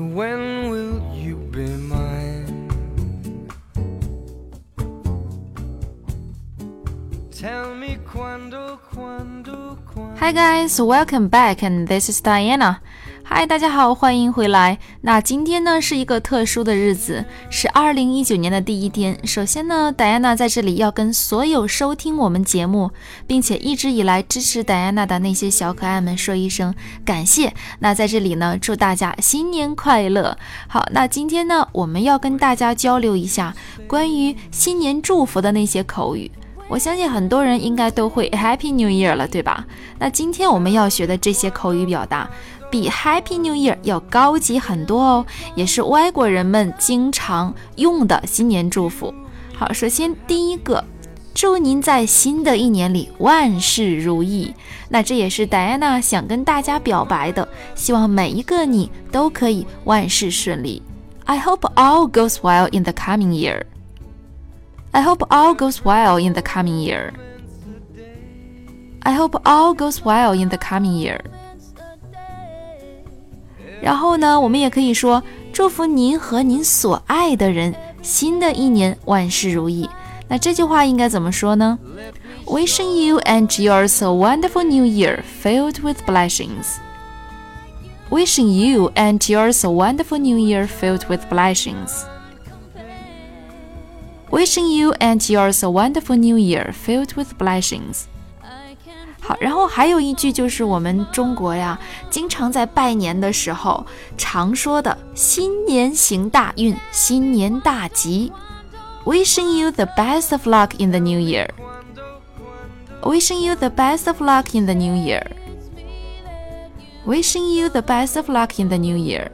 when will you be mine? Hi guys, welcome back, and this is Diana. Hi，，大家好，欢迎回来。那今天呢是一个特殊的日子，是二零一九年的第一天。首先呢，戴安娜在这里要跟所有收听我们节目，并且一直以来支持戴安娜的那些小可爱们说一声感谢。那在这里呢，祝大家新年快乐。好，那今天呢，我们要跟大家交流一下关于新年祝福的那些口语。我相信很多人应该都会 Happy New Year 了，对吧？那今天我们要学的这些口语表达。比 Happy New Year 要高级很多哦，也是外国人们经常用的新年祝福。好，首先第一个，祝您在新的一年里万事如意。那这也是戴安娜想跟大家表白的，希望每一个你都可以万事顺利。I hope all goes well in the coming year. I hope all goes well in the coming year. I hope all goes well in the coming year. 然后呢，我们也可以说祝福您和您所爱的人新的一年万事如意。那这句话应该怎么说呢？Wishing you and yours a wonderful new year filled with blessings. Wishing you and yours a wonderful new year filled with blessings. Wishing you and yours a wonderful new year filled with blessings. 好，然后还有一句就是我们中国呀，经常在拜年的时候常说的“新年行大运，新年大吉”。Wishing you the best of luck in the new year. Wishing you the best of luck in the new year. Wishing you the best of luck in the new year.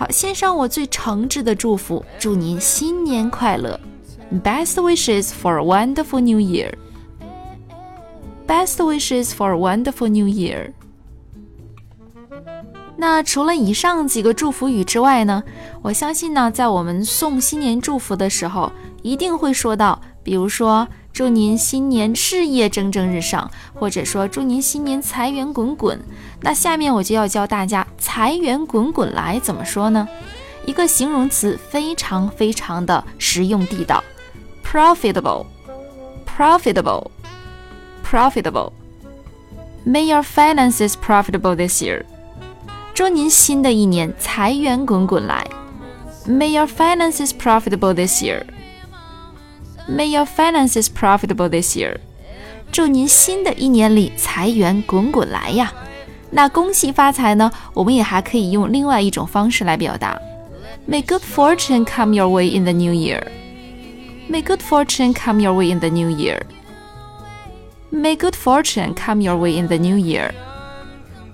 好，献上我最诚挚的祝福，祝您新年快乐。Best wishes for a wonderful new year. Best wishes for a wonderful new year。那除了以上几个祝福语之外呢，我相信呢，在我们送新年祝福的时候，一定会说到，比如说祝您新年事业蒸蒸日上，或者说祝您新年财源滚滚。那下面我就要教大家财源滚滚来怎么说呢？一个形容词非常非常的实用地道，profitable，profitable。profitable. May your finances profitable this year. 祝您新的一年财源滚滚来。May your finances profitable this year. May your finances profitable this year. 祝您新的一年里财源滚滚来呀。那恭喜发财呢？我们也还可以用另外一种方式来表达。May good fortune come your way in the new year. May good fortune come your way in the new year. May good fortune come your way in the new year。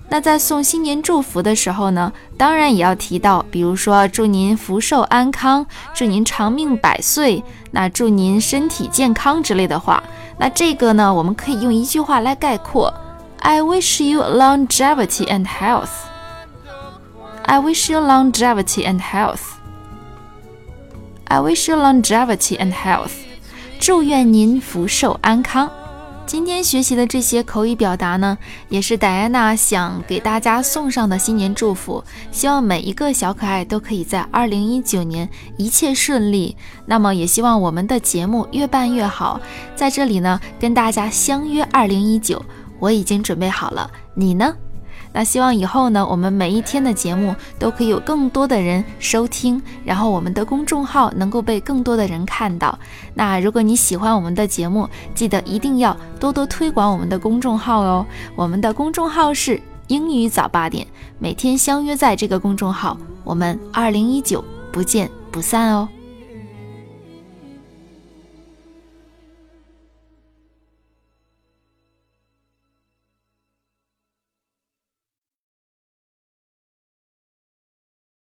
那在送新年祝福的时候呢，当然也要提到，比如说祝您福寿安康，祝您长命百岁，那祝您身体健康之类的话。那这个呢，我们可以用一句话来概括：I wish you longevity and health. I wish you longevity and health. I wish you longevity and health. 祝愿您福寿安康。今天学习的这些口语表达呢，也是戴安娜想给大家送上的新年祝福。希望每一个小可爱都可以在二零一九年一切顺利。那么，也希望我们的节目越办越好。在这里呢，跟大家相约二零一九，我已经准备好了，你呢？那希望以后呢，我们每一天的节目都可以有更多的人收听，然后我们的公众号能够被更多的人看到。那如果你喜欢我们的节目，记得一定要多多推广我们的公众号哦。我们的公众号是英语早八点，每天相约在这个公众号，我们二零一九不见不散哦。